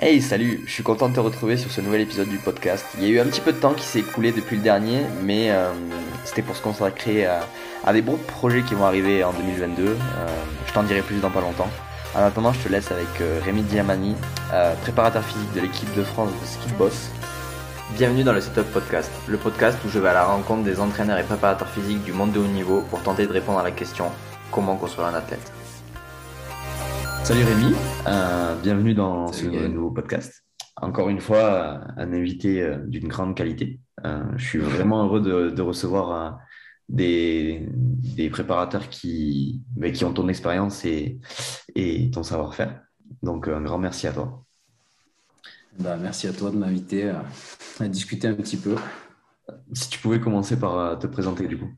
Hey, salut, je suis content de te retrouver sur ce nouvel épisode du podcast. Il y a eu un petit peu de temps qui s'est écoulé depuis le dernier, mais euh, c'était pour se consacrer à, à, des bons projets qui vont arriver en 2022. Euh, je t'en dirai plus dans pas longtemps. En attendant, je te laisse avec euh, Rémi Diamani, euh, préparateur physique de l'équipe de France de Ski Boss. Bienvenue dans le Setup Podcast, le podcast où je vais à la rencontre des entraîneurs et préparateurs physiques du monde de haut niveau pour tenter de répondre à la question comment construire un athlète? Salut Rémi, euh, bienvenue dans ce nouveau podcast. Encore une fois, un invité euh, d'une grande qualité. Euh, je suis vraiment heureux de, de recevoir euh, des, des, préparateurs qui, mais qui ont ton expérience et, et ton savoir-faire. Donc, un grand merci à toi. Bah, merci à toi de m'inviter à, à, discuter un petit peu. Si tu pouvais commencer par te présenter du coup.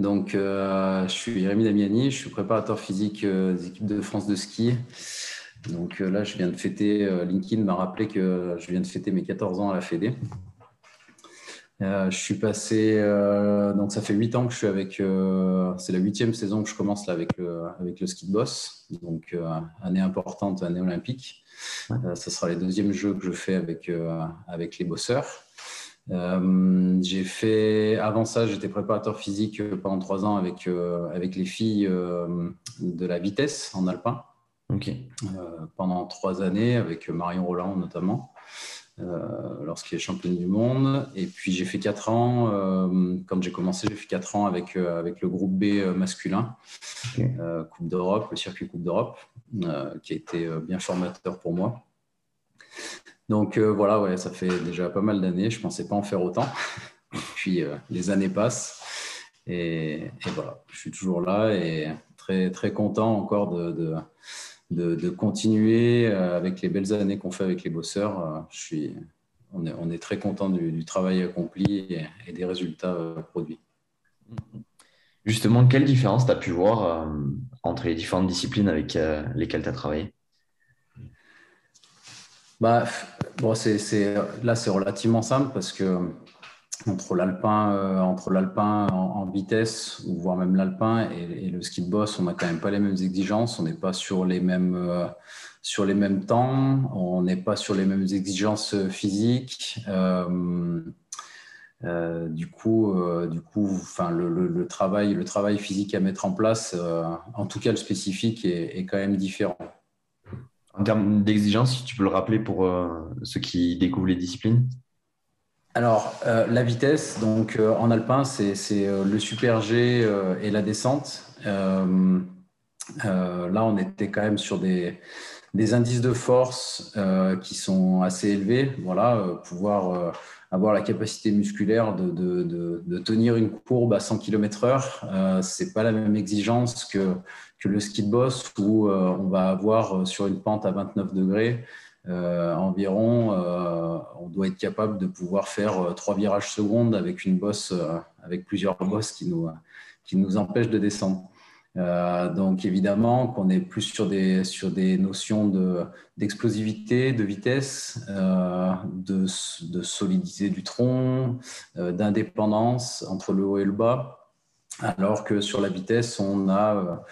Donc, euh, je suis Rémi Damiani, je suis préparateur physique euh, des équipes de France de ski. Donc euh, là, je viens de fêter, LinkedIn m'a rappelé que je viens de fêter mes 14 ans à la Fédé. Je suis passé, donc ça fait 8 ans que je suis avec, c'est la huitième saison que je commence là avec le, avec le ski de boss. Donc, année importante, année olympique. Ce sera les deuxièmes jeux que je fais avec, avec les bosseurs. Euh, j'ai fait, avant ça, j'étais préparateur physique pendant trois ans avec, euh, avec les filles euh, de la vitesse en alpin. Okay. pendant trois années, avec Marion Roland notamment, lorsqu'il est championne du monde. Et puis j'ai fait quatre ans, quand j'ai commencé, j'ai fait quatre ans avec, avec le groupe B masculin, okay. Coupe d'Europe, le circuit Coupe d'Europe, qui a été bien formateur pour moi. Donc euh, voilà, ouais, ça fait déjà pas mal d'années. Je ne pensais pas en faire autant. Puis euh, les années passent. Et, et, voilà, je suis toujours là et très, très content encore de, de, de, de continuer euh, avec les belles années qu'on fait avec les bosseurs. Je suis, on, est, on est très content du, du travail accompli et, et, des résultats produits. Justement, quelle différence tu as pu voir euh, entre les différentes disciplines avec lesquelles tu as travaillé? Bah, bon, là, c'est relativement simple parce que entre l'alpin, euh, entre l'alpin en, en, vitesse, ou voire même l'alpin et, le ski de boss, on n'a quand même pas les mêmes exigences, on n'est pas sur les mêmes, euh, sur les mêmes temps, on n'est pas sur les mêmes exigences physiques. Euh, euh, du coup, euh, du coup, le, travail, physique à mettre en place, euh, en tout cas le spécifique, est quand même différent. En termes d'exigence, si tu peux le rappeler pour euh, ceux qui découvrent les disciplines? Alors, euh, la vitesse, donc euh, en alpin, c'est le super G et la descente. là, on était quand même sur des, indices de force qui sont assez élevés. Voilà, pouvoir avoir la capacité musculaire de, tenir une courbe à 100 km/h, c'est pas la même exigence que, que le ski de boss où euh, on va avoir sur une pente à 29 degrés euh, environ, euh, on doit être capable de pouvoir faire trois virages secondes avec une bosse, avec plusieurs bosses qui nous, qui nous empêchent de descendre. Euh, donc évidemment qu'on est plus sur des, sur des notions d'explosivité, de, de, vitesse, euh, de, de, solidité du tronc, euh, d'indépendance entre le haut et le bas, alors que sur la vitesse, on a,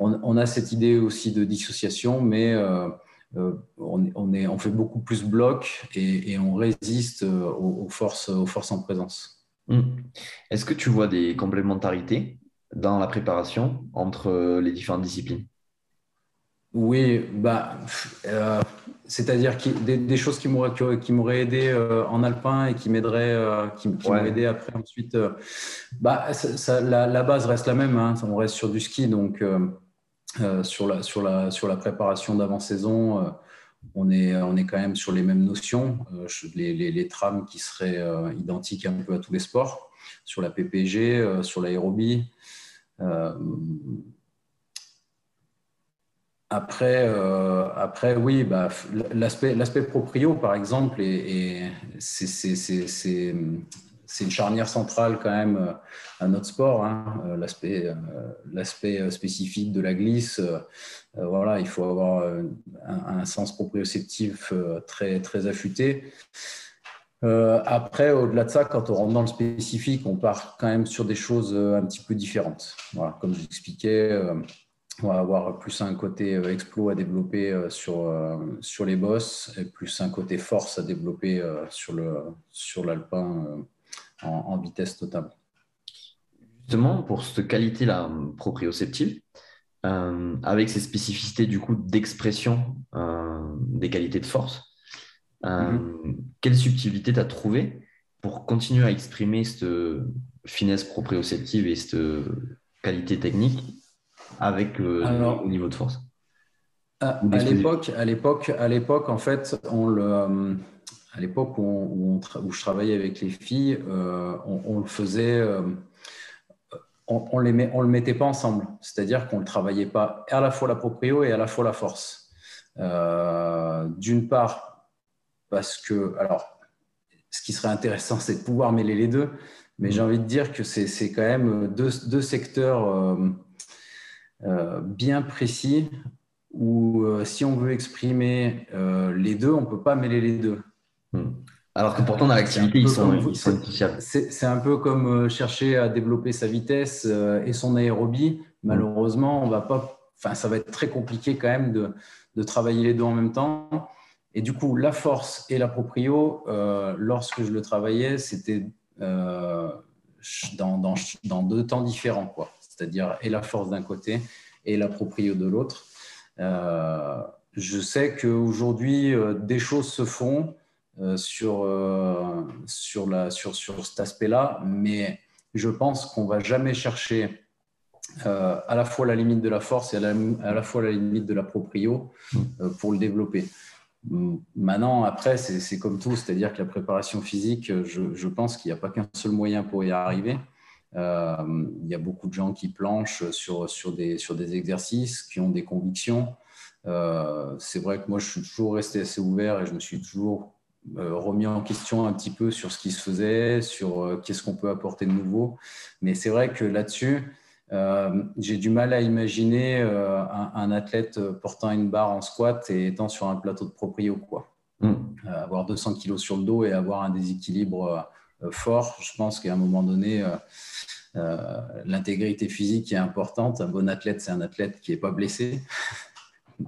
on, on a cette idée aussi de dissociation, mais on, on, est, on fait beaucoup plus bloc et, et on résiste aux, aux, forces, aux forces en présence. Mmh. Est-ce que tu vois des complémentarités dans la préparation entre les différentes disciplines? Oui, bah, euh, c'est-à-dire des, des, choses qui m'auraient qui m'auraient aidé euh, en alpin et qui m'aideraient, euh, qui, qui ouais. m'ont aidé après ensuite. Euh, bah, ça, ça, la, la, base reste la même. Hein, on reste sur du ski, donc euh, euh, sur la sur la sur la préparation d'avant-saison. on est, on est quand même sur les mêmes notions, les, les, les trames qui seraient identiques un peu à tous les sports, sur la PPG, sur l'aérobie, euh, après, euh, après, oui, bah, l'aspect, proprio, par exemple, c'est, c'est, une charnière centrale quand même à notre sport. Hein. L'aspect, l'aspect spécifique de la glisse, voilà, il faut avoir un, sens proprioceptif très, affûté. Euh, après, au-delà de ça, quand on rentre dans le spécifique, on part quand même sur des choses euh, un petit peu différentes. Comme je l'expliquais, euh, on va avoir plus un côté explo à développer sur, les bosses et plus un côté force à développer sur l'alpin en, en, vitesse totale. Justement, pour cette qualité-là proprioceptive, euh, avec ces spécificités du coup d'expression euh, des qualités de force. Euh, mhm. Quelle subtilité tu as trouvé pour continuer à exprimer cette finesse proprioceptive et cette qualité technique avec le niveau de force? À, l'époque, à l'époque, à l'époque, en fait, on le, à l'époque où, je travaillais avec les filles, on, on, le faisait on ne le mettait pas ensemble. C'est-à-dire qu'on ne travaillait pas à la fois la proprio et à la fois la force. Euh, d'une part, parce que, alors, ce qui serait intéressant, c'est de pouvoir mêler les deux, mais j'ai envie de dire que c'est quand même deux, secteurs euh, euh, bien précis où si on veut exprimer les deux, on ne peut pas mêler les deux. Hmm. Alors que pourtant, dans l'activité, ils sont, ils sont C'est un peu comme euh, chercher à développer sa vitesse euh, et son aérobie. Malheureusement, on va pas, enfin, ça va être très compliqué quand même de, de, travailler les deux en même temps. Et du coup, la force et la proprio, euh, lorsque je le travaillais, c'était dans, dans, dans, deux temps différents. C'est-à-dire et la force d'un côté et la proprio de l'autre. je sais qu'aujourd'hui, des choses se font. Euh, sur, euh, sur, la, sur, sur cet aspect-là, mais je pense qu'on va jamais chercher euh, à la fois la limite de la force et à la, fois la limite de la proprio pour le développer. Maintenant, après, c'est comme tout, c'est-à-dire que la préparation physique, je, pense qu'il n'y a pas qu'un seul moyen pour y arriver. il y a beaucoup de gens qui planchent sur, sur, des, sur des exercices, qui ont des convictions. c'est vrai que moi, je suis toujours resté assez ouvert et je me suis toujours remis en question un petit peu sur ce qui se faisait, sur euh, qu'est-ce qu'on peut apporter de nouveau. Mais c'est vrai que là-dessus, euh, j'ai du mal à imaginer un, athlète portant une barre en squat et étant sur un plateau de proprio. Quoi. Mm. avoir 200 kg sur le dos et avoir un déséquilibre fort, je pense qu'à un moment donné, l'intégrité physique est importante. Un bon athlète, c'est un athlète qui n'est pas blessé.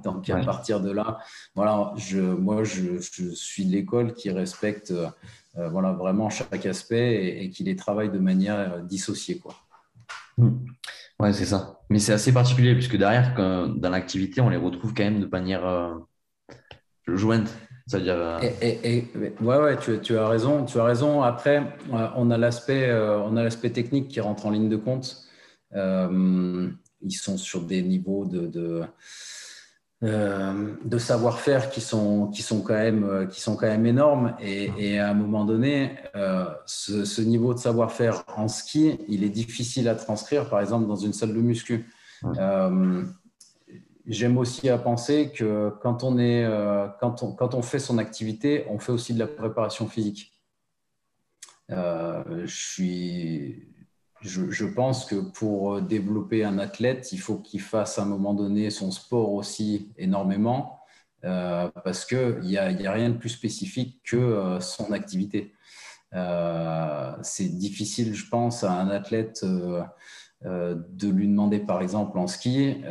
Donc à partir de là, voilà, je, moi je, suis de l'école qui respecte euh, voilà, vraiment chaque aspect et, qui les travaille de manière euh, dissociée. Quoi. Hmm. Ouais, c'est ça. Mais c'est assez particulier puisque derrière, dans l'activité, on les retrouve quand même de manière euh, jointe. C'est-à-dire. Et, ouais, ouais, tu, tu, as raison. Tu as raison. Après, on a l'aspect, on a l'aspect technique qui rentre en ligne de compte. ils sont sur des niveaux de euh, de savoir-faire qui sont, qui, sont quand même, euh, qui sont quand même énormes. Et, à un moment donné, euh, ce, niveau de savoir-faire en ski, il est difficile à transcrire, par exemple, dans une salle de muscu. J'aime aussi à penser que quand on, est, quand, on, quand on fait son activité, on fait aussi de la préparation physique. je suis je, pense que pour euh, développer un athlète, il faut qu'il fasse à un moment donné son sport aussi énormément, euh, parce qu'il n'y a, a, rien de plus spécifique que euh, son activité. c'est difficile, je pense, à un athlète de lui demander, par exemple, en ski,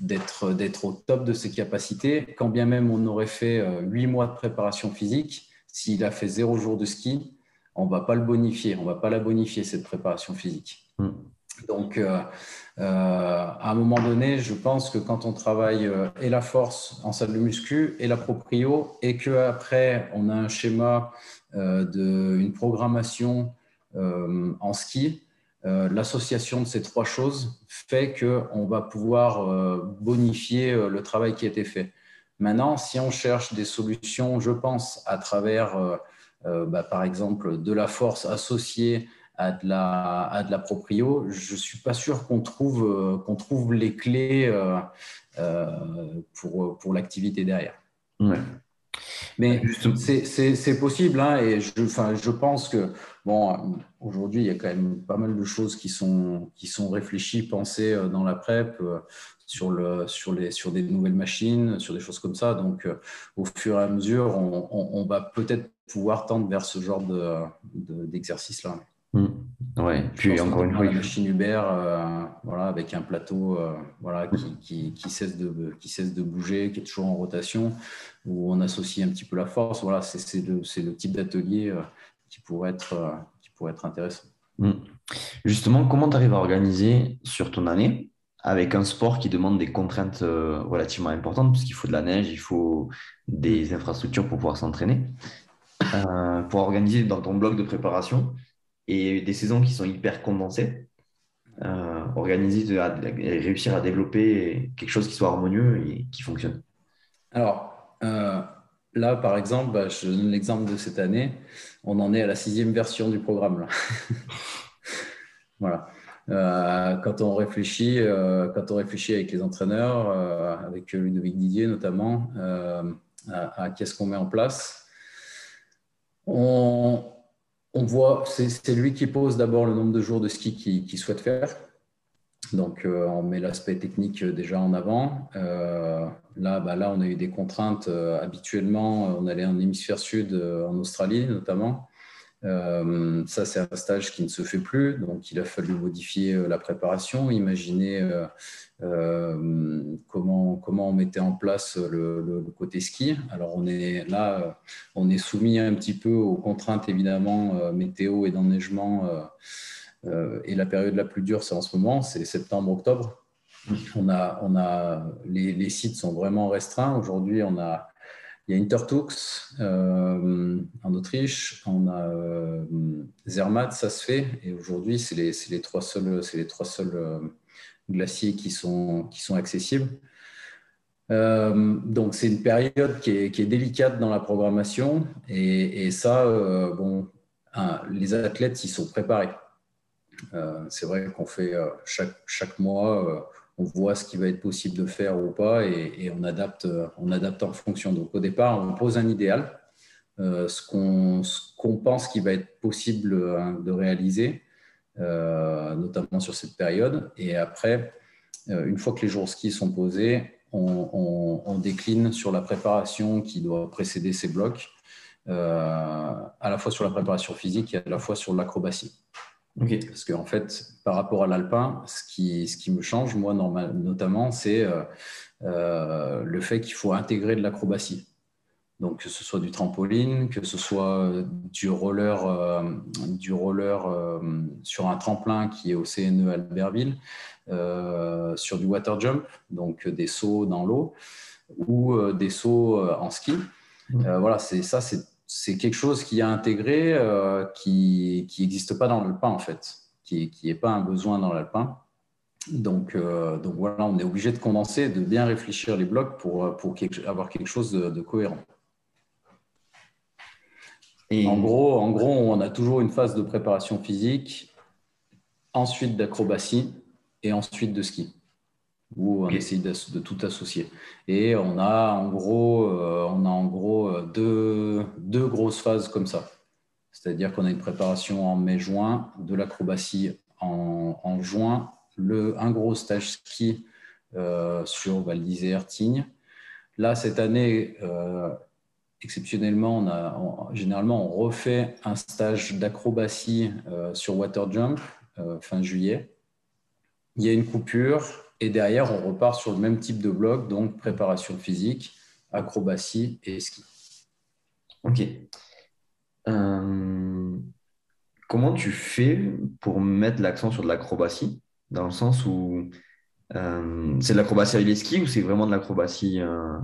d'être au top de ses capacités, quand bien même on aurait fait huit mois de préparation physique, s'il a fait zéro jour de ski, on ne va pas le bonifier, on ne va pas la bonifier, cette préparation physique. Hmm. Donc, euh, euh, à un moment donné, je pense que quand on travaille euh, et la force en salle de muscu et la proprio, et qu'après, on a un schéma, de, une programmation en ski, l'association de ces trois choses fait qu'on va pouvoir bonifier le travail qui a été fait. Maintenant, si on cherche des solutions, je pense, à travers bah, par exemple, de la force associée à de la, à de la proprio, je ne suis pas sûr qu'on trouve, euh, qu'on trouve les clés euh, pour, pour l'activité derrière. Mais c'est possible, hein, et je, enfin, je pense que bon, aujourd'hui, il y a quand même pas mal de choses qui sont, qui sont réfléchies, pensées dans la PrEP sur, le, sur, les, sur des nouvelles machines, sur des choses comme ça. Donc, au fur et à mesure, on, on va peut-être pouvoir tendre vers ce genre d'exercice-là. De, mmh. Ouais, puis encore une fois, la machine Uber, voilà, avec un plateau, voilà, qui, qui, cesse de qui cesse de bouger, qui est toujours en rotation, où on associe un petit peu la force. Voilà, c'est le, le type d'atelier qui pourrait être qui pourrait être intéressant. Hmm. Justement, comment tu arrives à organiser sur ton année avec un sport qui demande des contraintes euh, relativement importantes, puisqu'il faut de la neige, il faut des infrastructures pour pouvoir s'entraîner, euh, pour organiser dans ton bloc de préparation et des saisons qui sont hyper condensées, euh, organiser et réussir à développer quelque chose qui soit harmonieux et qui fonctionne. Alors, là, par exemple, bah, je donne l'exemple de cette année, on en est à la sixième version du programme. Là. voilà. Euh, quand on réfléchit, euh, quand on réfléchit avec les entraîneurs, euh, avec Ludovic Didier notamment, à, qu'est-ce qu'on met en place, on, voit, c'est lui qui pose d'abord le nombre de jours de ski qu'il souhaite faire. Donc, on met l'aspect technique déjà en avant. là, bah, là, on a eu des contraintes. habituellement, on allait en hémisphère sud, en Australie notamment. Euh, ça, c'est un stage qui ne se fait plus, donc il a fallu modifier euh, la préparation, imaginer euh, comment, comment on mettait en place le, côté ski. Alors on est là, on est soumis un petit peu aux contraintes évidemment météo et d'enneigement. et la période la plus dure, c'est en ce moment, c'est septembre-octobre. On a, on a, les, les, sites sont vraiment restreints. Aujourd'hui, on a il y a Intertux euh, en Autriche, on a euh, Zermatt, ça se fait, et aujourd'hui, c'est les, trois seuls, euh, glaciers qui sont, accessibles. donc, c'est une période qui est, délicate dans la programmation, et, ça, bon, les athlètes, ils sont préparés. c'est vrai qu'on fait chaque mois on voit ce qui va être possible de faire ou pas et, on, adapte, on adapte en fonction. Donc au départ, on pose un idéal, euh, ce qu'on pense qu'il va être possible hein, de réaliser, euh, notamment sur cette période. Et après, euh, une fois que les jours ski sont posés, on, décline sur la préparation qui doit précéder ces blocs, à la fois sur la préparation physique et à la fois sur l'acrobatie. Parce qu'en fait, par rapport à l'alpin, ce qui, ce qui me change, moi, normal, notamment, c'est euh, euh, le fait qu'il faut intégrer de l'acrobatie. Donc, que ce soit du trampoline, que ce soit du roller, euh, du roller sur un tremplin qui est au CNE Albertville, sur du water jump, donc des sauts dans l'eau, ou des sauts en ski. Mmh. voilà, c'est ça, c'est c'est quelque chose qui a intégré, euh, qui n'existe pas dans l'alpin en fait, qui n'est pas un besoin dans l'alpin. Donc, euh, donc voilà, on est obligé de condenser, de bien réfléchir les blocs pour, pour avoir quelque chose de, cohérent. Et... En, gros, en gros, on a toujours une phase de préparation physique, ensuite d'acrobatie et ensuite de ski où on essaye de, tout associer. Et on a en gros, euh, on a en gros euh, deux, deux, grosses phases comme ça. C'est-à-dire qu'on a une préparation en mai-juin, de l'acrobatie en, en, juin, le, un gros stage ski euh, sur Val d'Isère, Tignes. Là, cette année, exceptionnellement, on a, généralement, on refait un stage d'acrobatie sur Water Jump fin juillet. Il y a une coupure, et derrière, on repart sur le même type de bloc, donc préparation physique, acrobatie et ski. Ok. Euh, comment tu fais pour mettre l'accent sur de l'acrobatie? Dans le sens où euh, c'est de l'acrobatie avec les skis ou c'est vraiment de l'acrobatie euh,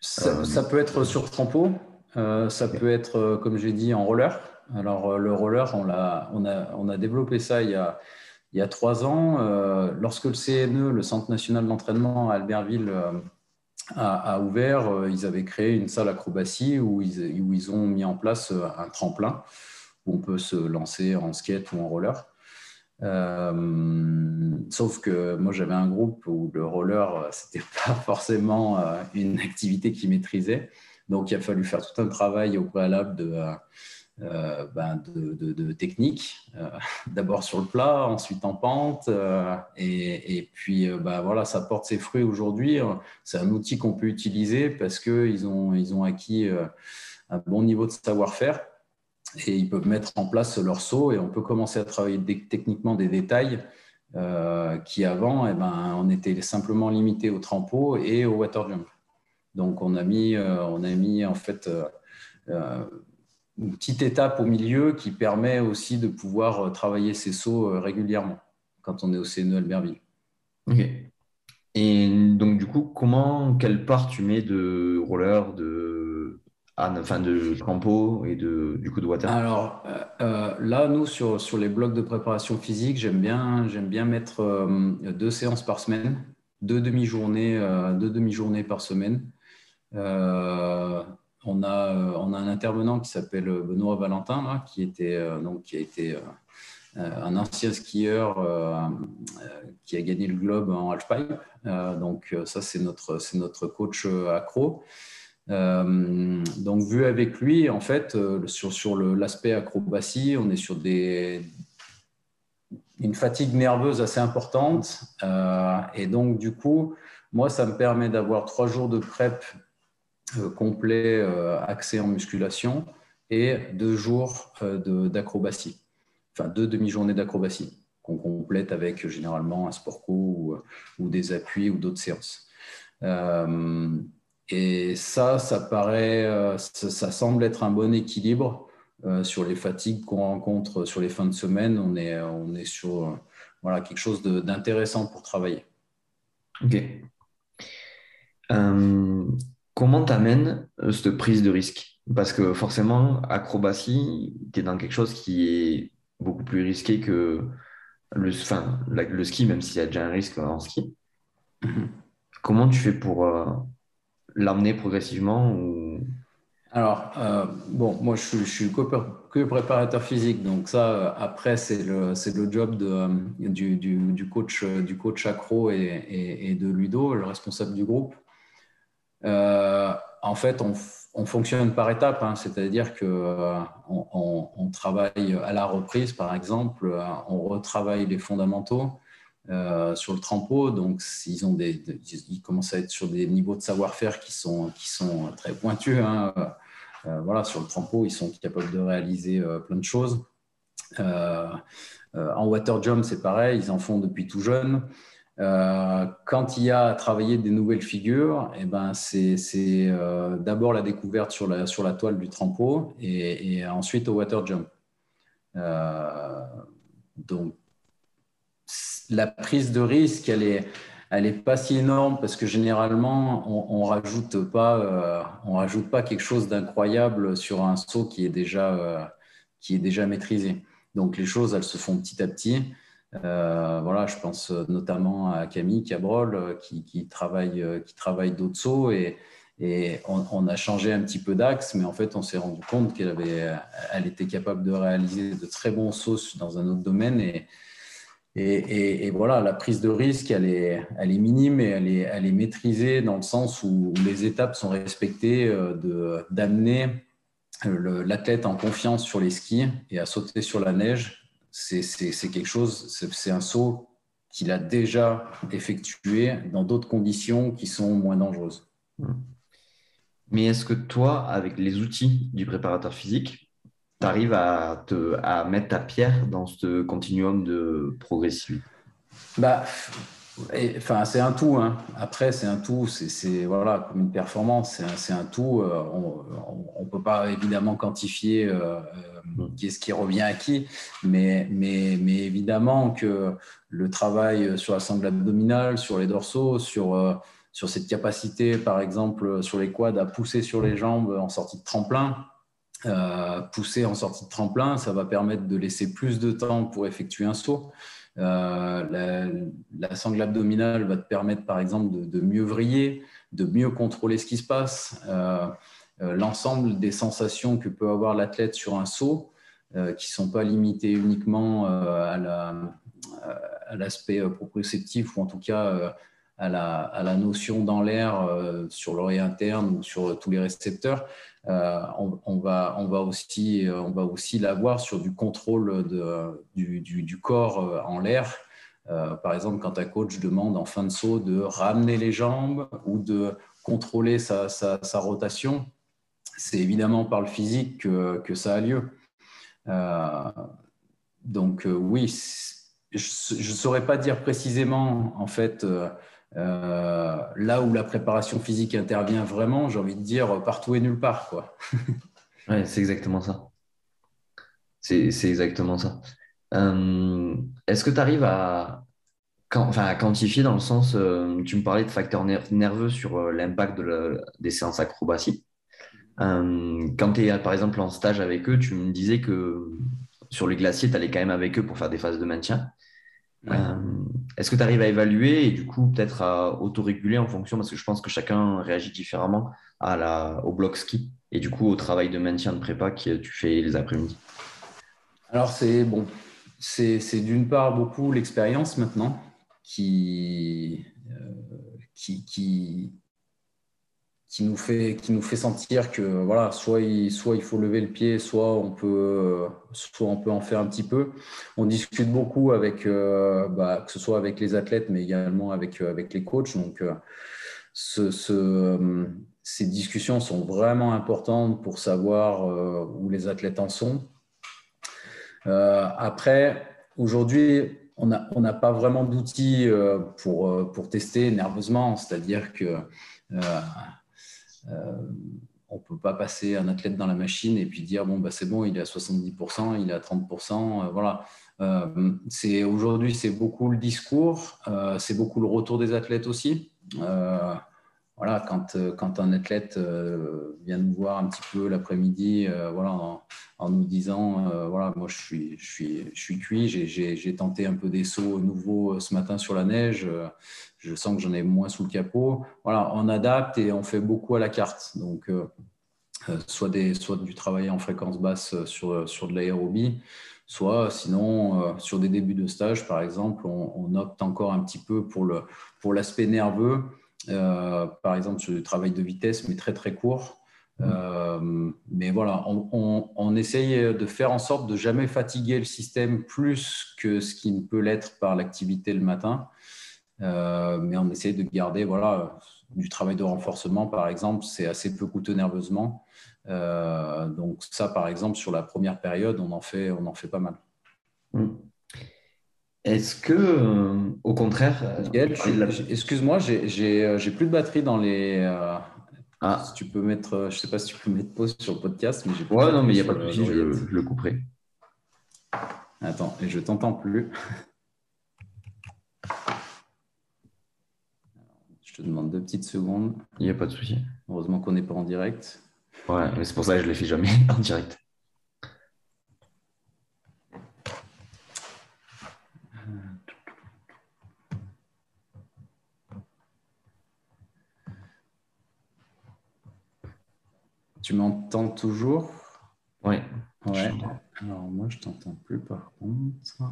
ça, peut être sur trampo, ça peut être, comme j'ai dit, en roller. Alors, le roller, on a, on, a, on a développé ça il y a il y a trois ans, euh, lorsque le CNE, le Centre national d'entraînement à Albertville, euh, a, ouvert, euh, ils avaient créé une salle acrobatie où ils, où ils, ont mis en place un tremplin où on peut se lancer en skate ou en roller. sauf que moi j'avais un groupe où le roller c'était pas forcément une activité qu'ils maîtrisaient, donc il a fallu faire tout un travail au préalable de euh, ben de, technique, euh, d'abord sur le plat, ensuite en pente, euh, et, puis ben voilà, ça porte ses fruits aujourd'hui. C'est un outil qu'on peut utiliser parce qu'ils ont, ils ont acquis un bon niveau de savoir-faire. et ils peuvent mettre en place leur saut et on peut commencer à travailler techniquement des détails qui avant, eh ben, on était simplement limité au trampo et au water jump. Donc on a mis, on a mis en fait une petite étape au milieu qui permet aussi de pouvoir travailler ces sauts régulièrement quand on est au CNE Albertville. Ok. Et donc, du coup, comment, quelle part tu mets de roller, de, enfin, de campo et de, du coup de water? Alors euh, euh, là, nous, sur, sur les blocs de préparation physique, j'aime bien, j'aime bien mettre euh, deux séances par semaine, deux demi-journées deux demi-journées par semaine. On, a, on a un intervenant qui s'appelle Benoît Valentin, qui, était, donc, qui a été euh, un ancien skieur euh, euh, qui a gagné le globe en halfpipe. donc ça, c'est notre, notre coach accro. donc, vu avec lui, en fait, sur, sur l'aspect acrobatie, on est sur des, une fatigue nerveuse assez importante. et donc, du coup, moi, ça me permet d'avoir trois jours de prep complet axé en musculation et deux jours d'acrobatie enfin deux demi-journées d'acrobatie qu'on complète avec euh, généralement un sport co ou, euh, des appuis ou d'autres séances. Euh, et ça, ça ça, semble être un bon équilibre sur les fatigues qu'on rencontre sur les fins de semaine. On est, on sur voilà, quelque chose d'intéressant pour travailler. Ok. Comment t'amènes cette prise de risque? Parce que forcément, acrobatie, tu es dans quelque chose qui est beaucoup plus risqué que le, ski, même s'il y a déjà un risque en ski. Mhm. Comment tu fais pour euh, l'amener progressivement ou... Alors, euh, bon, moi je suis, je suis que, préparateur physique, donc ça, euh, après, c'est le, le job de, du, du, du, coach, du coach accro et, et, de Ludo, le responsable du groupe. En fait, on, on fonctionne par étapes, hein. c'est-à-dire que euh, travaille à la reprise, par exemple, euh, on retravaille les fondamentaux euh, sur le trampo, donc ils, ont ils commencent à être sur des niveaux de savoir-faire qui sont, qui sont très pointus. Hein. voilà, sur le trampo, ils sont capables de réaliser plein de choses. en water jump, c'est pareil, ils en font depuis tout jeune. Euh, quand il y a à travailler des nouvelles figures, eh ben c'est euh, d'abord la découverte sur la, toile du trampo et, ensuite au water jump. Euh, donc, la prise de risque, elle est pas si énorme parce que généralement, on, on rajoute pas, on rajoute pas quelque chose d'incroyable sur un saut qui est déjà, qui est déjà maîtrisé. Donc, les choses, elles se font petit à petit. Euh, voilà, je pense notamment à Camille Cabrol euh, qui, travaille, euh, qui travaille sauts et, et on, a changé un petit peu d'axe, mais en fait, on s'est rendu compte qu'elle avait, elle était capable de réaliser de très bons sauts dans un autre domaine. Et, et, voilà, la prise de risque, elle est, elle est minime et elle est, elle est maîtrisée dans le sens où les étapes sont respectées d'amener l'athlète en confiance sur les skis et à sauter sur la neige c'est quelque chose, c'est un saut qu'il a déjà effectué dans d'autres conditions qui sont moins dangereuses. Hmm. Mais est-ce que toi, avec les outils du préparateur physique, tu arrives à, te, à mettre ta pierre dans ce continuum de progressivité? Bah, enfin, c'est un tout. Hein. Après, c'est un tout. C'est voilà, comme une performance, c'est un, tout. Euh, on ne peut pas évidemment quantifier euh, euh, mm. qu'est-ce qui revient à qui, mais, mais, mais, évidemment que le travail sur la sangle abdominale, sur les dorsaux, sur, sur cette capacité, par exemple, sur les quads, à pousser sur les jambes en sortie de tremplin. pousser en sortie de tremplin, ça va permettre de laisser plus de temps pour effectuer un saut. Euh, la, sangle abdominale va te permettre, par exemple, de, mieux vriller, de mieux contrôler ce qui se passe. Euh, euh, l'ensemble des sensations que peut avoir l'athlète sur un saut, qui ne sont pas limitées uniquement à l'aspect proprioceptif ou en tout cas à la, à la, notion dans l'air sur l'oreille interne ou sur tous les récepteurs, euh, on, va, on, va aussi, va aussi l'avoir sur du contrôle du, corps euh, en l'air. Euh, par exemple, quand un coach demande en fin de saut de ramener les jambes ou de contrôler sa, rotation, c'est évidemment par le physique que, que, ça a lieu. donc oui, je ne saurais pas dire précisément en fait là où la préparation physique intervient vraiment. J'ai envie de dire partout et nulle part quoi. ouais, c'est exactement ça. C'est exactement ça. Est-ce que tu arrives à, enfin, quantifier dans le sens, euh, tu me parlais de facteurs nerveux sur euh, l'impact des séances acrobatie. Euh, quand tu es par exemple en stage avec eux, tu me disais que sur les glaciers, tu allais quand même avec eux pour faire des phases de maintien. Est-ce que tu arrives à évaluer et du coup peut-être à autoréguler en fonction, parce que je pense que chacun réagit différemment à la, au bloc ski et du coup au travail de maintien de prépa que tu fais les après-midi. Alors c'est bon, c'est d'une part beaucoup l'expérience maintenant qui, euh, qui, qui, qui, nous fait, qui nous fait sentir que voilà, soit il, soit il faut lever le pied, soit on, peut, soit on peut en faire un petit peu. On discute beaucoup avec, euh, bah, que ce soit avec les athlètes, mais également avec, euh, avec les coachs. Donc, ce, ces discussions sont vraiment importantes pour savoir où les athlètes en sont. après, aujourd'hui, on n'a pas vraiment d'outils euh, pour, euh, pour tester nerveusement, c'est-à-dire que euh, on ne peut pas passer un athlète dans la machine et puis dire bon bah c'est bon il est à 70% il est à 30% voilà. C'est aujourd'hui c'est beaucoup le discours c'est beaucoup le retour des athlètes aussi voilà, quand, euh, quand un athlète euh, vient nous voir un petit peu l'après-midi, euh, voilà, en, nous disant, voilà, moi je suis, je suis, je suis cuit, j'ai tenté un peu des sauts nouveaux ce matin sur la neige, je sens que j'en ai moins sous le capot. Voilà, on adapte et on fait beaucoup à la carte. Donc, soit, du travail en fréquence basse sur, sur de l'aérobie, soit sinon sur des débuts de stage, par exemple, on, opte encore un petit peu pour l'aspect nerveux. Euh, par exemple sur du travail de vitesse, mais très très court. Euh, mais voilà, on, on, essaye de faire en sorte de jamais fatiguer le système plus que ce qui ne peut l'être par l'activité le matin. Euh, mais on essaye de garder voilà, du travail de renforcement, par exemple, c'est assez peu coûteux nerveusement. donc ça, par exemple, sur la première période, on en fait, on en fait pas mal. Mmh. Est-ce que, euh, au contraire. Euh, excuse-moi, euh, j'ai plus de batterie dans les. ah. Si tu peux mettre, je sais pas si tu peux mettre pause sur le podcast, mais j'ai. Ouais, non, mais il n'y a pas de souci, je, le couperai. Attends, et je t'entends plus. Je te demande deux petites secondes. Il n'y a pas de souci. Heureusement qu'on n'est pas en direct. Ouais, mais c'est pour ça que je ne les fais jamais en direct. Tu m'entends toujours? Oui. Ouais. Alors moi, je t'entends plus par contre.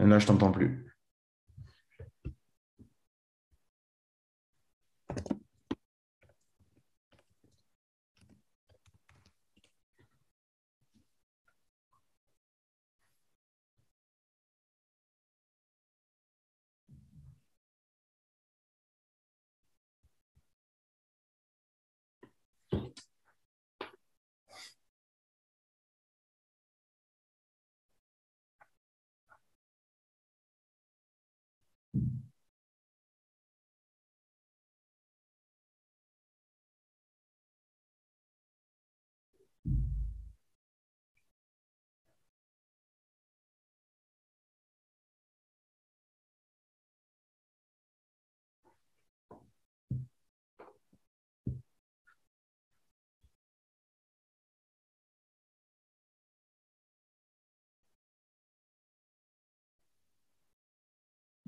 Là, je t'entends plus. Je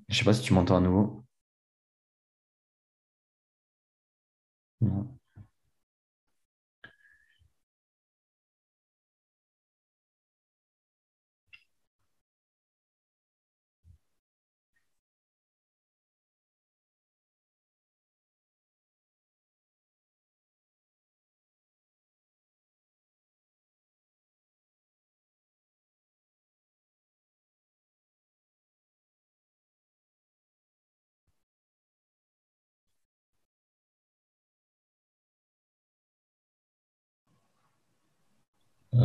ne sais pas si tu m'entends à nouveau.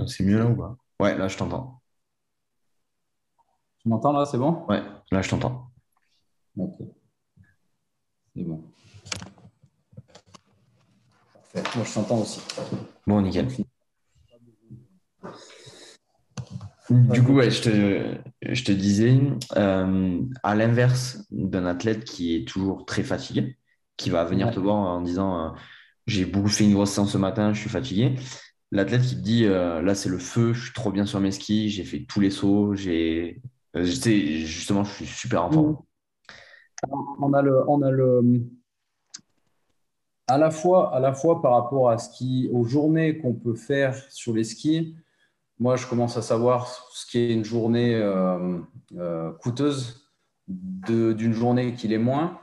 C'est mieux là ou pas? Ouais, là je t'entends. Tu m'entends là, c'est bon? Ouais, là je t'entends. Ok, c'est bon. Parfait. Moi, je t'entends aussi. Bon, nickel. Du coup, ouais, je te, je te disais, euh, à l'inverse d'un athlète qui est toujours très fatigué, qui va venir Ouais. te voir en disant euh, j'ai beaucoup fait une grosse séance ce matin, je suis fatigué. L'athlète qui te dit euh, là c'est le feu, je suis trop bien sur mes skis, j'ai fait tous les sauts, j'ai, euh, justement, je suis super en forme. On a le, on a le, à la fois, à la fois par rapport à ce qui, aux journées qu'on peut faire sur les skis, moi je commence à savoir ce qui est une journée euh, coûteuse d'une journée qui l'est moins.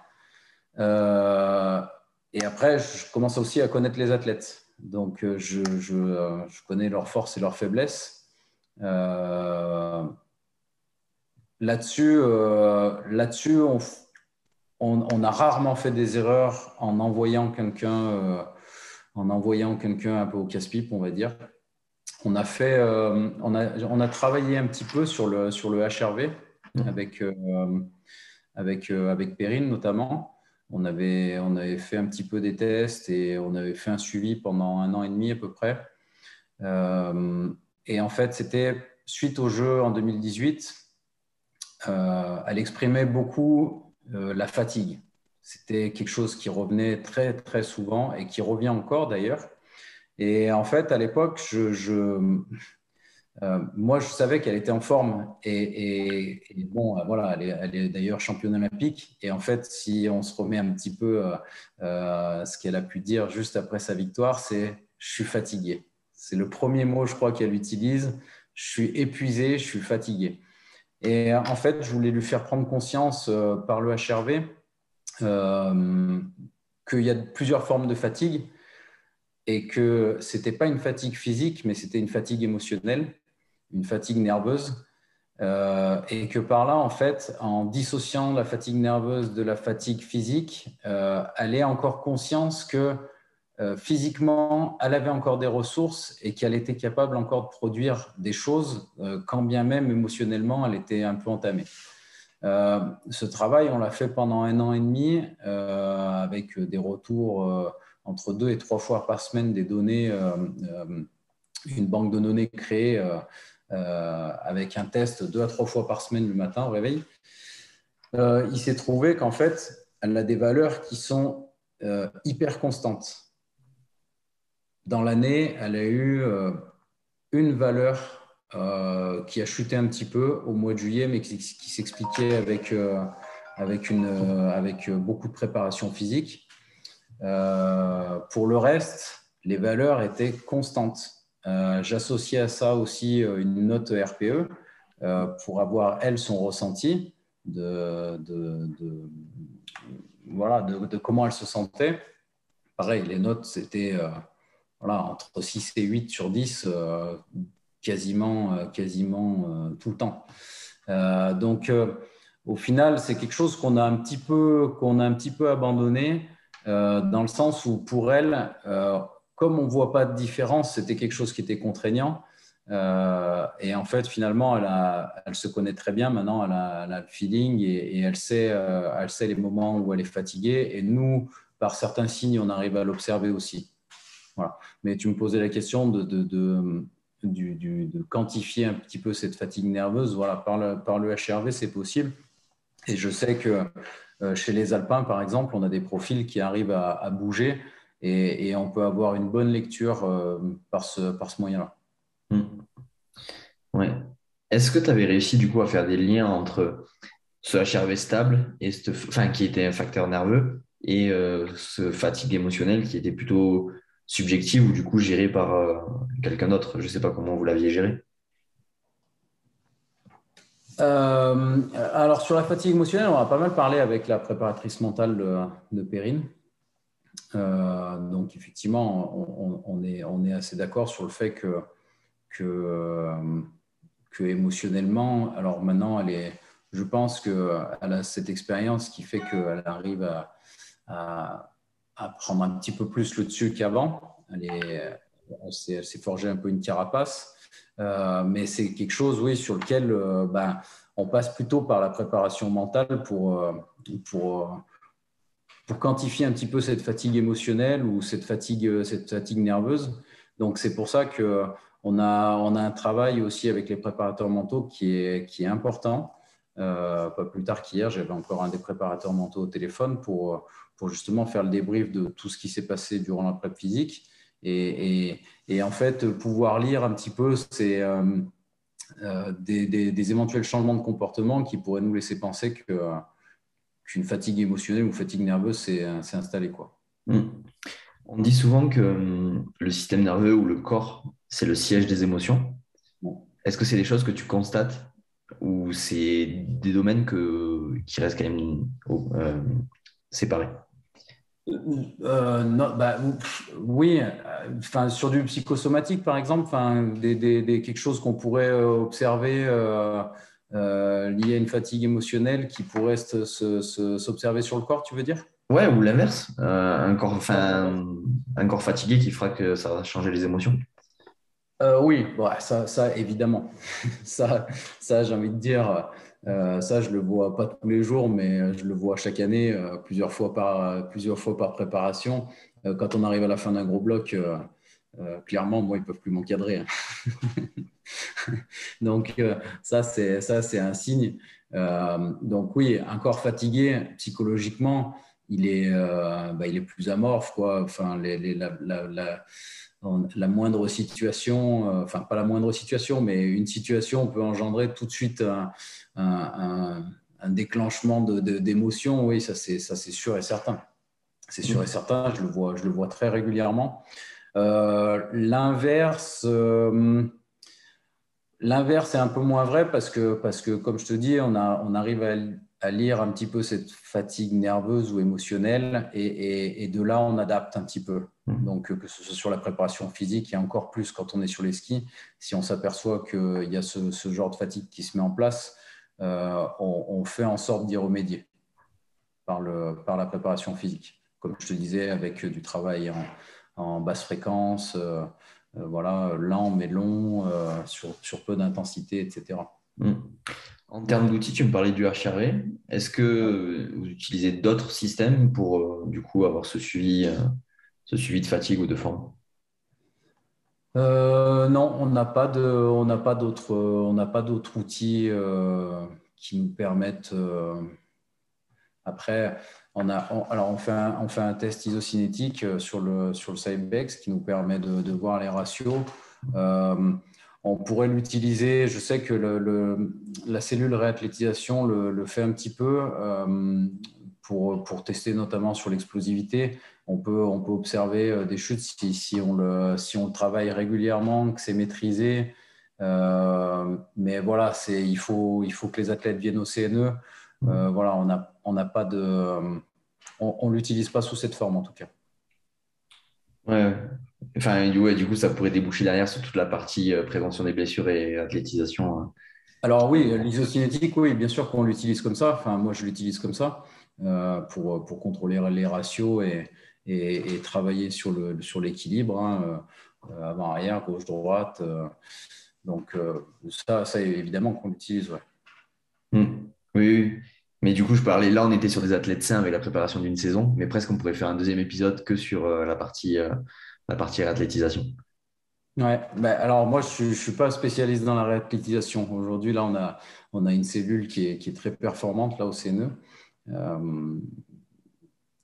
Et après, je commence aussi à connaître les athlètes. Donc, euh, je, je, euh, je connais leurs forces et leurs faiblesses. Euh, là-dessus, euh, là-dessus, on, on, on a rarement fait des erreurs en envoyant quelqu'un, en envoyant quelqu'un un peu au casse-pipe, on va dire. On a fait, euh, on a, on a travaillé un petit peu sur le, sur le HRV avec, euh, avec, euh, avec Perrine notamment. On avait, on avait fait un petit peu des tests et on avait fait un suivi pendant un an et demi à peu près. Euh, et en fait, c'était suite au jeu en 2018, euh, elle exprimait beaucoup euh, la fatigue. C'était quelque chose qui revenait très, très souvent et qui revient encore d'ailleurs. Et en fait, à l'époque, je, je, euh, moi, je savais qu'elle était en forme. Et, bon, euh, voilà, elle est, d'ailleurs championne olympique. Et en fait, si on se remet un petit peu euh, euh, ce qu'elle a pu dire juste après sa victoire, c'est je suis fatigué. C'est le premier mot, je crois, qu'elle utilise. Je suis épuisé, je suis fatigué. Et en fait, je voulais lui faire prendre conscience par le HRV qu'il y a plusieurs formes de fatigue et que c'était pas une fatigue physique, mais c'était une fatigue émotionnelle, une fatigue nerveuse. Euh, et que par là, en fait, en dissociant la fatigue nerveuse de la fatigue physique, euh, elle ait encore conscience que euh, physiquement, elle avait encore des ressources et qu'elle était capable encore de produire des choses, quand bien même émotionnellement, elle était un peu entamée. Ce travail, on l'a fait pendant un an et demi avec des retours entre deux et trois fois par semaine des données, une banque de données créée euh, avec un test deux à trois fois par semaine le matin au réveil. Euh, il s'est trouvé qu'en fait, elle a des valeurs qui sont euh, hyper constantes. Dans l'année, elle a eu une valeur qui a chuté un petit peu au mois de juillet, mais qui, s'expliquait avec, avec, beaucoup de préparation physique. Pour le reste, les valeurs étaient constantes. Euh, J'associais à ça aussi euh, une note RPE euh, pour avoir, elle, son ressenti de, voilà, de, comment elle se sentait. Pareil, les notes, c'était voilà, entre 6 et 8 sur 10, euh, quasiment, quasiment tout le temps. Donc, au final, c'est quelque chose qu'on a un petit peu, qu'on a un petit peu abandonné dans le sens où pour elle, comme on ne voit pas de différence, c'était quelque chose qui était contraignant. Euh, et en fait, finalement, elle, se connaît très bien maintenant, elle a, le feeling et, elle, sait, euh, elle sait les moments où elle est fatiguée. Et nous, par certains signes, on arrive à l'observer aussi. Voilà. Mais tu me posais la question de, quantifier un petit peu cette fatigue nerveuse. Voilà, par le, HRV, c'est possible. Et je sais que euh, chez les alpins, par exemple, on a des profils qui arrivent à bouger et, et, on peut avoir une bonne lecture euh, par ce, par ce moyen-là. Mmh. Ouais. Est-ce que tu avais réussi du coup à faire des liens entre ce HRV stable, et enfin, qui était un facteur nerveux, et ce fatigue émotionnelle qui était plutôt subjective ou du coup gérée par quelqu'un d'autre? Je ne sais pas comment vous l'aviez géré. Euh, alors sur la fatigue émotionnelle, on a pas mal parlé avec la préparatrice mentale de, de Perrine. Euh, donc effectivement, on, est, assez d'accord sur le fait que, que, que, émotionnellement, alors maintenant, elle est, je pense qu'elle a cette expérience qui fait qu'elle arrive à, prendre un petit peu plus le dessus qu'avant. Elle, est, elle s'est forgée un peu une carapace. Euh, mais c'est quelque chose, oui, sur lequel euh, ben, on passe plutôt par la préparation mentale pour, euh, pour, pour quantifier un petit peu cette fatigue émotionnelle ou cette fatigue, cette fatigue nerveuse. Donc, c'est pour ça qu'on a, on a un travail aussi avec les préparateurs mentaux qui est, qui est important. pas plus tard qu'hier, j'avais encore un des préparateurs mentaux au téléphone pour, pour justement faire le débrief de tout ce qui s'est passé durant la prep physique et, en fait, pouvoir lire un petit peu ces, euh, euh, des, éventuels changements de comportement qui pourraient nous laisser penser qu'une fatigue émotionnelle ou fatigue nerveuse s'est installée. Quoi. Hmm. On dit souvent que hum, le système nerveux ou le corps, c'est le siège des émotions. Est-ce que c'est des choses que tu constates ou c'est des domaines que, qui restent quand même euh, séparés? Euh, non, bah, oui, enfin, sur du psychosomatique par exemple, enfin, des, des, quelque chose qu'on pourrait euh, observer euh, lié à une fatigue émotionnelle qui pourrait s'observer sur le corps, tu veux dire? Ouais, ou l'inverse, un, corps, un corps fatigué qui fera que ça va changer les émotions. oui, ça, ça, évidemment. ça, ça j'ai envie de dire, euh, ça, je le vois pas tous les jours, mais je le vois chaque année, euh, plusieurs, fois par, plusieurs fois par préparation. Euh, quand on arrive à la fin d'un gros bloc, clairement, moi, ils peuvent plus m'encadrer. Hein. donc, ça, c'est ça, c'est un signe. donc, oui, un corps fatigué psychologiquement, il est, bah, il est plus amorphe. Quoi. Enfin, la, moindre situation, enfin pas la moindre situation, mais une situation peut engendrer tout de suite un, déclenchement d'émotions, oui, ça c'est sûr et certain. C'est sûr et certain, je le vois, je le vois très régulièrement. Euh, l'inverse, euh, l'inverse est un peu moins vrai parce que, parce que comme je te dis, on, a, on arrive à, lire un petit peu cette fatigue nerveuse ou émotionnelle et, de là on adapte un petit peu. Mmh. Donc que ce soit sur la préparation physique et encore plus quand on est sur les skis, si on s'aperçoit qu'il y a ce, ce, genre de fatigue qui se met en place, euh, on, fait en sorte d'y remédier par, le, par la préparation physique. Comme je te disais, avec du travail en, basse fréquence, euh, voilà, lent mais long, sur, sur, peu d'intensité, etc. Hmm. En termes d'outils, tu me parlais du HRV. Est-ce que vous utilisez d'autres systèmes pour du coup avoir ce suivi, ce suivi de fatigue ou de forme? Euh, non, on n'a pas de, on n'a pas d'autres, on n'a pas d'autres outils euh, qui nous permettent. Euh, après, on a, alors on fait un, test isocinétique sur le sur le Cybex qui nous permet de, voir les ratios. on pourrait l'utiliser. Je sais que le, la cellule réathlétisation le, le, fait un petit peu pour, pour tester notamment sur l'explosivité on peut, on peut observer euh, des chutes si, on, le, si on travaille régulièrement, que c'est maîtrisé. Euh, mais voilà, il faut, il faut que les athlètes viennent au CNE. Euh, voilà, on n'a on pas de, on, l'utilise pas sous cette forme en tout cas. Ouais. Enfin, du coup, ça pourrait déboucher derrière sur toute la partie prévention des blessures et athlétisation. Hein. Alors oui, l'isocinétique, oui, bien sûr qu'on l'utilise comme ça. Enfin, moi, je l'utilise comme ça pour, pour contrôler les ratios et, et, travailler sur le sur l'équilibre, hein, euh, avant arrière, gauche droite. Euh, donc euh, ça, ça évidemment qu'on utilise. Hmm. Oui, mais du coup, je parlais là, on était sur des athlètes sains avec la préparation d'une saison, mais presque on pourrait faire un deuxième épisode que sur la partie la partie réathlétisation. Ouais, ben, alors moi je ne suis pas spécialiste dans la réathlétisation. Aujourd'hui, là, on a, on a une cellule qui est, qui est très performante là au CNE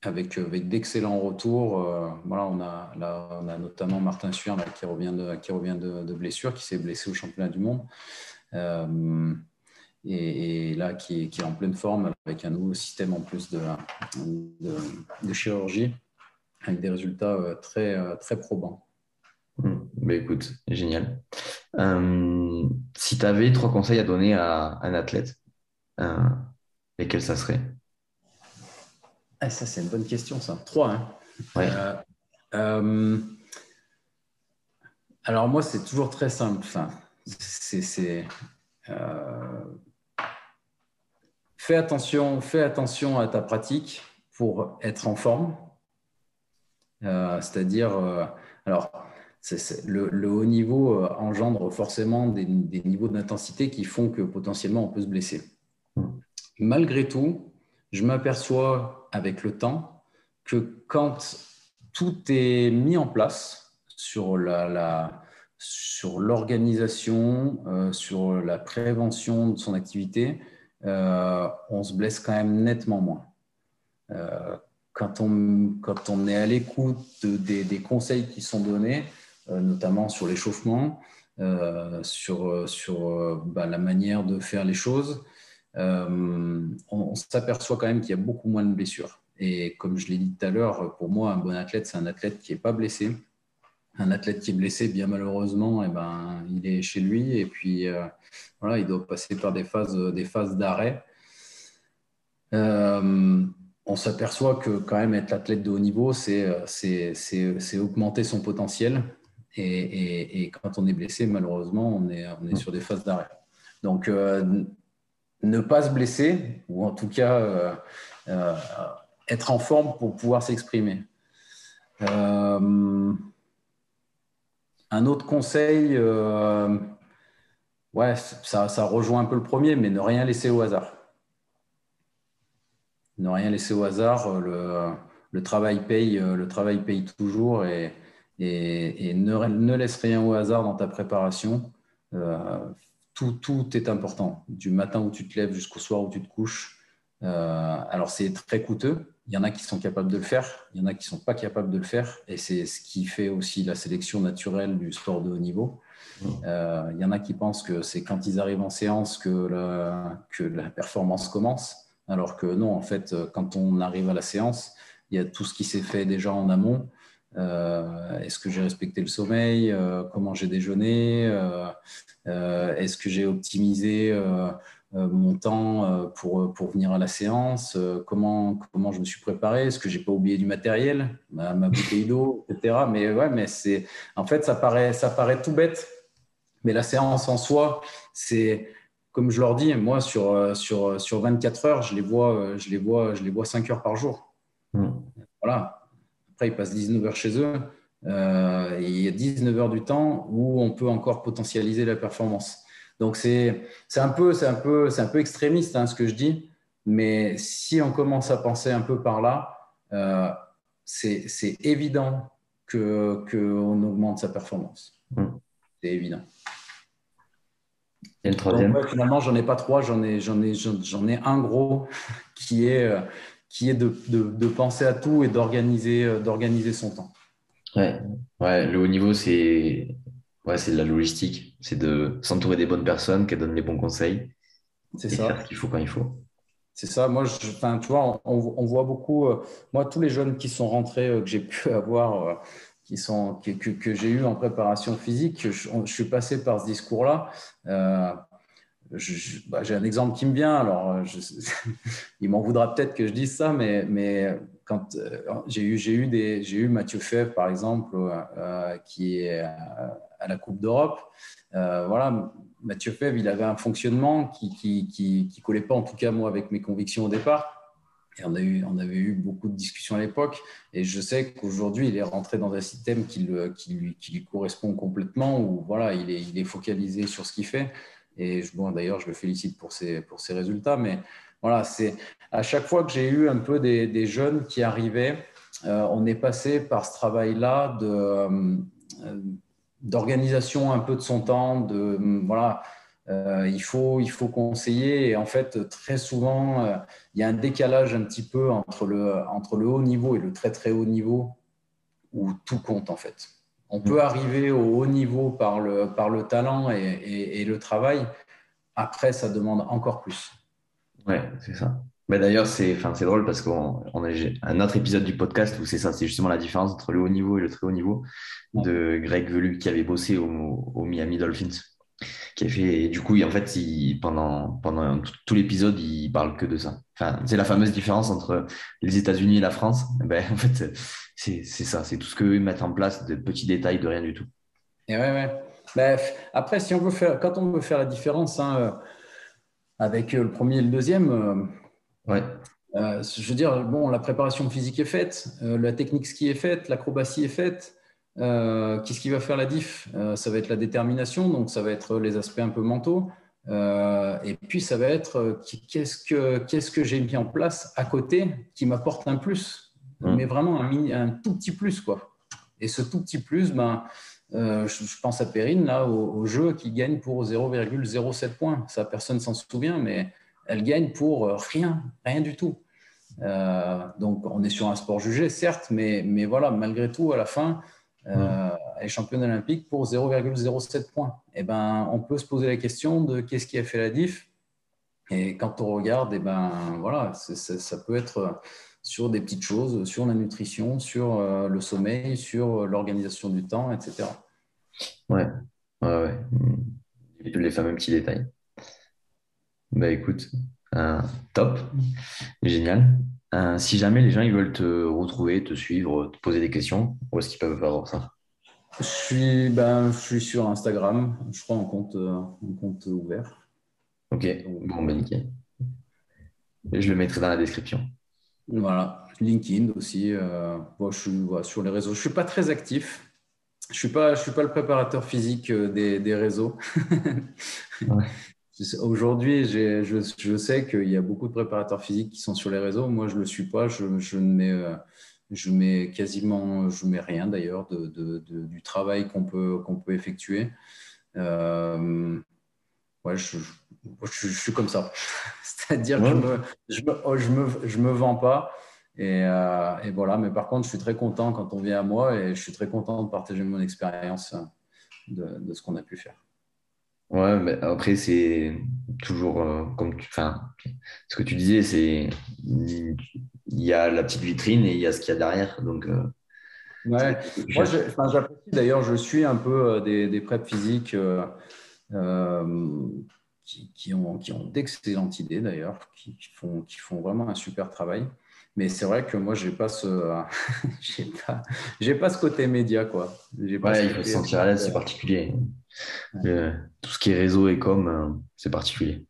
avec, euh, avec d'excellents retours. Euh, voilà, on, a, là, on a notamment Martin Suir qui revient, de, qui revient de, blessure, qui s'est blessé au championnat du monde. Euh, et, là qui est, en pleine forme avec un nouveau système en plus de, de, chirurgie avec des résultats euh, très, euh, très probants. Hmm. Bah, écoute, génial. Euh, si tu avais trois conseils à donner à un athlète, lesquels ça serait? Ah, Ça, c'est une bonne question, ça. Trois, hein alors moi, c'est toujours très simple. Enfin, c'est fais attention, fais attention à ta pratique pour être en forme. Euh, c'est-à-dire, euh, alors, le, haut niveau euh, engendre forcément des, niveaux d'intensité qui font que potentiellement on peut se blesser. Malgré tout, je m'aperçois avec le temps que quand tout est mis en place sur l'organisation, sur la prévention de son activité, euh, on se blesse quand même nettement moins. Euh, quand, on, quand on est à l'écoute des, conseils qui sont donnés, euh, notamment sur l'échauffement, sur, sur bah, la manière de faire les choses, on, s'aperçoit quand même qu'il y a beaucoup moins de blessures. Et comme je l'ai dit tout à l'heure, pour moi, un bon athlète, c'est un athlète qui n'est pas blessé. Un athlète qui est blessé, bien malheureusement, et eh ben, il est chez lui et puis voilà, il doit passer par des phases, des phases d'arrêt. Euh, on s'aperçoit que quand même être athlète de haut niveau, c'est augmenter son potentiel. Et, quand on est blessé, malheureusement, on est, on est sur des phases d'arrêt. Donc, euh, ne pas se blesser, ou en tout cas euh, être en forme pour pouvoir s'exprimer. Un autre conseil, ouais, ça, ça, rejoint un peu le premier, mais ne rien laisser au hasard. Ne rien laisser au hasard. Le, le travail paye, le travail paye toujours et, et, ne, laisse rien au hasard dans ta préparation. Euh, tout, tout, est important, du matin où tu te lèves jusqu'au soir où tu te couches. Euh, alors c'est très coûteux. Il y en a qui sont capables de le faire, il y en a qui ne sont pas capables de le faire, et c'est ce qui fait aussi la sélection naturelle du sport de haut niveau. Euh, il y en a qui pensent que c'est quand ils arrivent en séance que la, que la performance commence, alors que non, en fait, quand on arrive à la séance, il y a tout ce qui s'est fait déjà en amont. Euh, est-ce que j'ai respecté le sommeil? Euh, Comment j'ai déjeuné? Est-ce que j'ai optimisé? Mon temps pour, pour venir à la séance comment, comment je me suis préparé Est-ce que j'ai pas oublié du matériel ma, ma bouteille d'eau, etc. Mais ouais, mais c'est en fait ça paraît ça paraît tout bête mais la séance en soi, c'est comme je leur dis, moi sur, euh, sur, sur 24 heures, je les vois, euh, je les vois, je les vois 5 heures par jour. Hmm. Voilà. Après, ils passent 19 heures chez eux. Euh, il y a 19 heures du temps où on peut encore potentialiser la performance. Donc c'est un peu c'est un peu c'est un peu extrémiste hein, ce que je dis, mais si on commence à penser un peu par là, c'est évident que qu'on augmente sa performance. Hmm. C'est évident. Et le troisième Finalement, j'en ai pas trois, j'en ai, j'en ai, j'en ai un gros qui est, euh, qui est de, de, penser à tout et d'organiser, euh, d'organiser son temps. Ouais. ouais, le haut niveau, c'est ouais, c'est de la logistique. C'est de s'entourer des bonnes personnes qui donnent les bons conseils. C'est ça. Faire ce qu'il faut quand il faut. C'est ça. Moi, je, tu vois, on, on voit beaucoup. Euh, moi, tous les jeunes qui sont rentrés, que j'ai pu avoir qui sont, que, que, j'ai eu en préparation physique, je, je, suis passé par ce discours-là. Euh, bah, j'ai un exemple qui me vient, alors il m'en voudra peut-être que je dise ça, mais, mais euh, j'ai eu, j'ai eu, Mathieu Fèvre, par exemple, euh, qui est à la Coupe d'Europe. voilà, Mathieu Fèvre, il avait un fonctionnement qui ne qui, collait pas, en tout cas moi, avec mes convictions au départ on, avait eu beaucoup de discussions à l'époque. Et je sais qu'aujourd'hui, il est rentré dans un système qui, lui, correspond complètement, où voilà, il est, focalisé sur ce qu'il fait. Et d'ailleurs, je le félicite pour ses, résultats. Voilà, c'est à chaque fois que j'ai eu un peu des, des jeunes qui arrivaient, euh, on est passé par ce travail-là de, euh, d'organisation un peu de son temps, de voilà euh, il, faut, il faut conseiller. Et en fait, très souvent, il y a un décalage un petit peu entre le, entre le haut niveau et le très très haut niveau où tout compte en fait. On peut arriver au haut niveau par le, par le talent et, et, le travail. après, ça demande encore plus. Ouais, c'est ça. Mais d'ailleurs, c'est c'est drôle parce qu'on on a un autre épisode du podcast où c'est ça, c'est justement la différence entre le haut niveau et le très haut niveau de Greg Velu qui avait bossé au, Miami Dolphins. Qui a fait, et du coup, en fait, il, pendant, pendant tout, l'épisode, il parle que de ça. Enfin, c'est la fameuse différence entre les États-Unis et la France. Eh ben, en fait, c'est ça, c'est tout ce qu'eux mettent en place, de petits détails, de rien du tout. Et ouais, ouais. Bref, après, si on veut faire, quand on veut faire la différence hein, euh, avec euh, le premier et le deuxième, euh, ouais. je veux dire, bon, la préparation physique est faite, la technique ski est faite, l'acrobatie est faite. Qu'est-ce qui va faire la diff Ça va être la détermination, donc ça va être les aspects un peu mentaux. et puis ça va être qu'est-ce que, qu'est-ce que j'ai mis en place à côté qui m'apporte un plus, mmh. mais vraiment un, un, tout petit plus. quoi. Et ce tout petit plus, ben, euh, je, pense à Perrine, là, au, jeu, qui gagne pour 0,07 points. Ça, personne s'en souvient, mais elle gagne pour euh, rien, rien du tout. Euh, donc, on est sur un sport jugé, certes, mais, mais voilà, malgré tout, à la fin, elle est championne olympique pour 0,07 points. Et eh ben, on peut se poser la question de qu'est-ce qui a fait la diff. Et quand on regarde, et eh ben, voilà, ça peut être sur des petites choses, sur la nutrition, sur euh, le sommeil, sur l'organisation du temps, etc. Ouais, ouais, ouais. Les fameux petits détails. Bah écoute, euh, top, génial. Euh, si jamais les gens ils veulent te retrouver, te suivre, te poser des questions, où est-ce qu'ils peuvent faire ça? Je suis, ben, je suis sur Instagram, je crois en compte, en compte ouvert. Ok, bon, ben nickel. Je le mettrai dans la description. Voilà, LinkedIn aussi. Euh, je suis sur les réseaux. Je ne suis pas très actif. Je ne suis, pas, je suis pas le préparateur physique euh, des, des réseaux. Aujourd'hui, je, je, sais qu'il y a beaucoup de préparateurs physiques qui sont sur les réseaux. Moi, je ne le suis pas. Je, je, ne mets, euh, je mets quasiment je mets rien d'ailleurs de, de, du travail qu'on peut, qu'on peut effectuer. Euh, ouais, je, je, suis comme ça. C'est-à-dire que je me, je, me, oh, je, me, je me vends pas. Et, euh, et, voilà, mais par contre, je suis très content quand on vient à moi et je suis très content de partager mon expérience de, de ce qu'on a pu faire. Ouais, mais après, c'est toujours euh, comme tu. Enfin, ce que tu disais, c'est. Il y a la petite vitrine et il y a ce qu'il y a derrière. Donc. Euh, ouais, moi, j'apprécie d'ailleurs, je suis un peu des, des prep physiques qui, ont, qui ont d'excellentes idées d'ailleurs, qui, font, qui font vraiment un super travail. Mais c'est vrai que moi, j'ai pas ce, j'ai pas, j'ai pas ce côté média, quoi. Pas il faut se sentir à l'aise, c'est particulier. tout ce qui est réseau et com, euh, c'est particulier.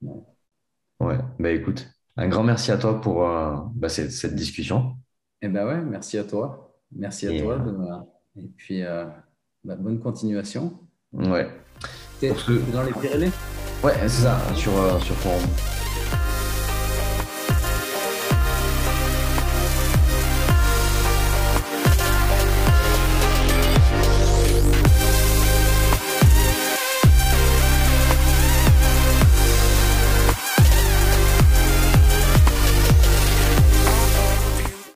Ouais. Bah écoute, un grand merci à toi pour euh, bah, cette, cette, discussion. Eh ben ouais, merci à toi. Merci à toi. Euh, et puis, bah, bonne continuation. Ouais. T'es dans les Pyrénées? Ouais, c'est ça, sur, euh, sur forum.